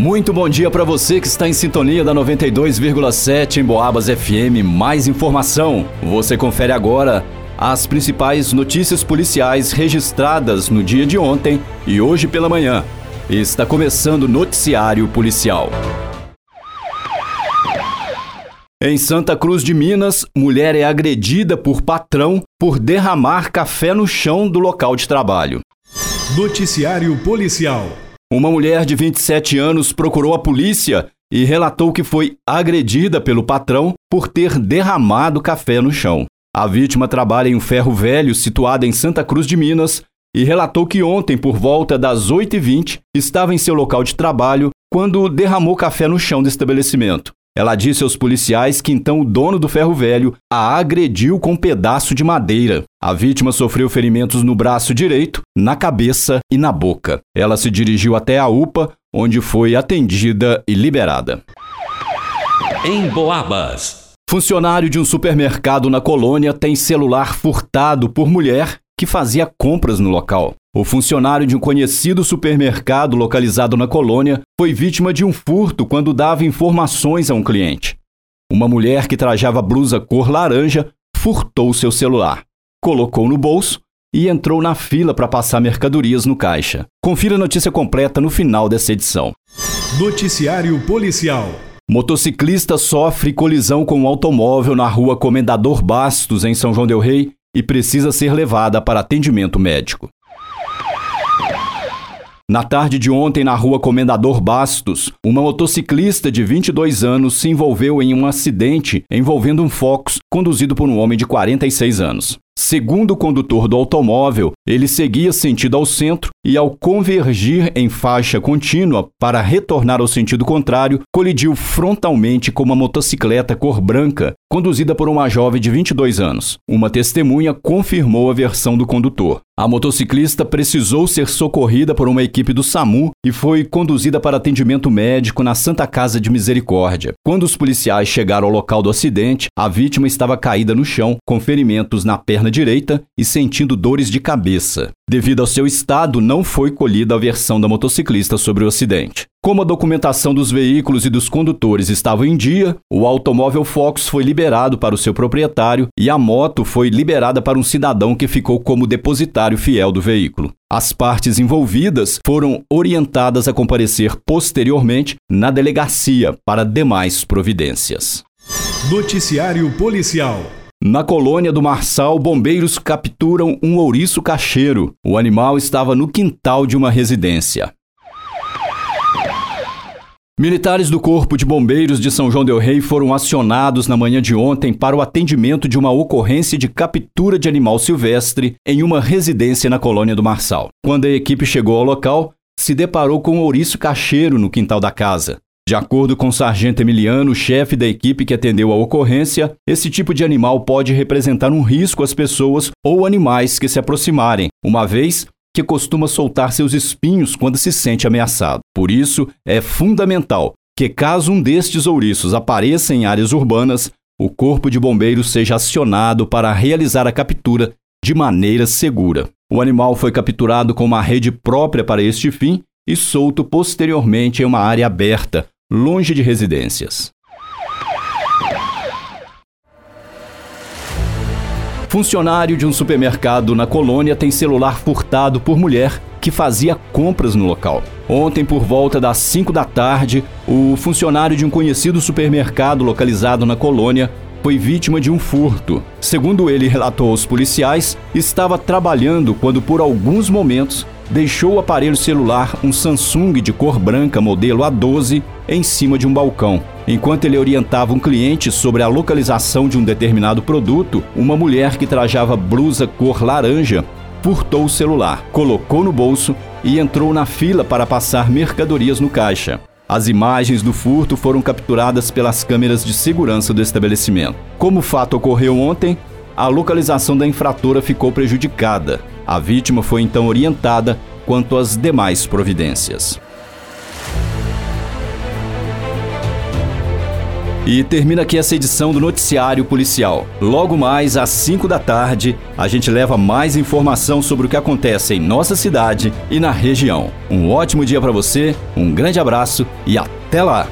Muito bom dia para você que está em sintonia da 92,7 em Boabas FM. Mais informação. Você confere agora as principais notícias policiais registradas no dia de ontem e hoje pela manhã. Está começando o Noticiário Policial. Em Santa Cruz de Minas, mulher é agredida por patrão por derramar café no chão do local de trabalho. Noticiário Policial. Uma mulher de 27 anos procurou a polícia e relatou que foi agredida pelo patrão por ter derramado café no chão. A vítima trabalha em um ferro velho situado em Santa Cruz de Minas e relatou que ontem, por volta das 8h20, estava em seu local de trabalho quando derramou café no chão do estabelecimento. Ela disse aos policiais que então o dono do ferro velho a agrediu com um pedaço de madeira. A vítima sofreu ferimentos no braço direito, na cabeça e na boca. Ela se dirigiu até a UPA, onde foi atendida e liberada. Em Boabas. Funcionário de um supermercado na colônia tem celular furtado por mulher que fazia compras no local. O funcionário de um conhecido supermercado localizado na colônia foi vítima de um furto quando dava informações a um cliente. Uma mulher que trajava blusa cor laranja furtou seu celular, colocou no bolso e entrou na fila para passar mercadorias no caixa. Confira a notícia completa no final dessa edição. Noticiário Policial. Motociclista sofre colisão com um automóvel na rua Comendador Bastos, em São João Del Rei, e precisa ser levada para atendimento médico. Na tarde de ontem, na rua Comendador Bastos, uma motociclista de 22 anos se envolveu em um acidente envolvendo um Focus conduzido por um homem de 46 anos. Segundo o condutor do automóvel, ele seguia sentido ao centro e, ao convergir em faixa contínua para retornar ao sentido contrário, colidiu frontalmente com uma motocicleta cor branca conduzida por uma jovem de 22 anos. Uma testemunha confirmou a versão do condutor. A motociclista precisou ser socorrida por uma equipe do SAMU e foi conduzida para atendimento médico na Santa Casa de Misericórdia. Quando os policiais chegaram ao local do acidente, a vítima estava caída no chão, com ferimentos na perna direita e sentindo dores de cabeça. Devido ao seu estado, não foi colhida a versão da motociclista sobre o acidente. Como a documentação dos veículos e dos condutores estava em dia, o automóvel Fox foi liberado para o seu proprietário e a moto foi liberada para um cidadão que ficou como depositário fiel do veículo. As partes envolvidas foram orientadas a comparecer posteriormente na delegacia para demais providências. Noticiário Policial. Na colônia do Marçal, bombeiros capturam um ouriço cacheiro. O animal estava no quintal de uma residência. Militares do Corpo de Bombeiros de São João Del Rei foram acionados na manhã de ontem para o atendimento de uma ocorrência de captura de animal silvestre em uma residência na colônia do Marçal. Quando a equipe chegou ao local, se deparou com um ouriço cacheiro no quintal da casa. De acordo com o sargento Emiliano, chefe da equipe que atendeu a ocorrência, esse tipo de animal pode representar um risco às pessoas ou animais que se aproximarem, uma vez que costuma soltar seus espinhos quando se sente ameaçado. Por isso, é fundamental que, caso um destes ouriços apareça em áreas urbanas, o Corpo de Bombeiros seja acionado para realizar a captura de maneira segura. O animal foi capturado com uma rede própria para este fim e solto posteriormente em uma área aberta, longe de residências. Funcionário de um supermercado na colônia tem celular furtado por mulher que fazia compras no local. Ontem, por volta das 5 da tarde, o funcionário de um conhecido supermercado localizado na colônia foi vítima de um furto. Segundo ele relatou aos policiais, estava trabalhando quando, por alguns momentos, deixou o aparelho celular, um Samsung de cor branca modelo A12, em cima de um balcão. Enquanto ele orientava um cliente sobre a localização de um determinado produto, uma mulher que trajava blusa cor laranja furtou o celular, colocou no bolso e entrou na fila para passar mercadorias no caixa. As imagens do furto foram capturadas pelas câmeras de segurança do estabelecimento. Como o fato ocorreu ontem, a localização da infratora ficou prejudicada. A vítima foi então orientada quanto às demais providências. E termina aqui essa edição do Noticiário Policial. Logo mais às 5 da tarde, a gente leva mais informação sobre o que acontece em nossa cidade e na região. Um ótimo dia para você, um grande abraço e até lá!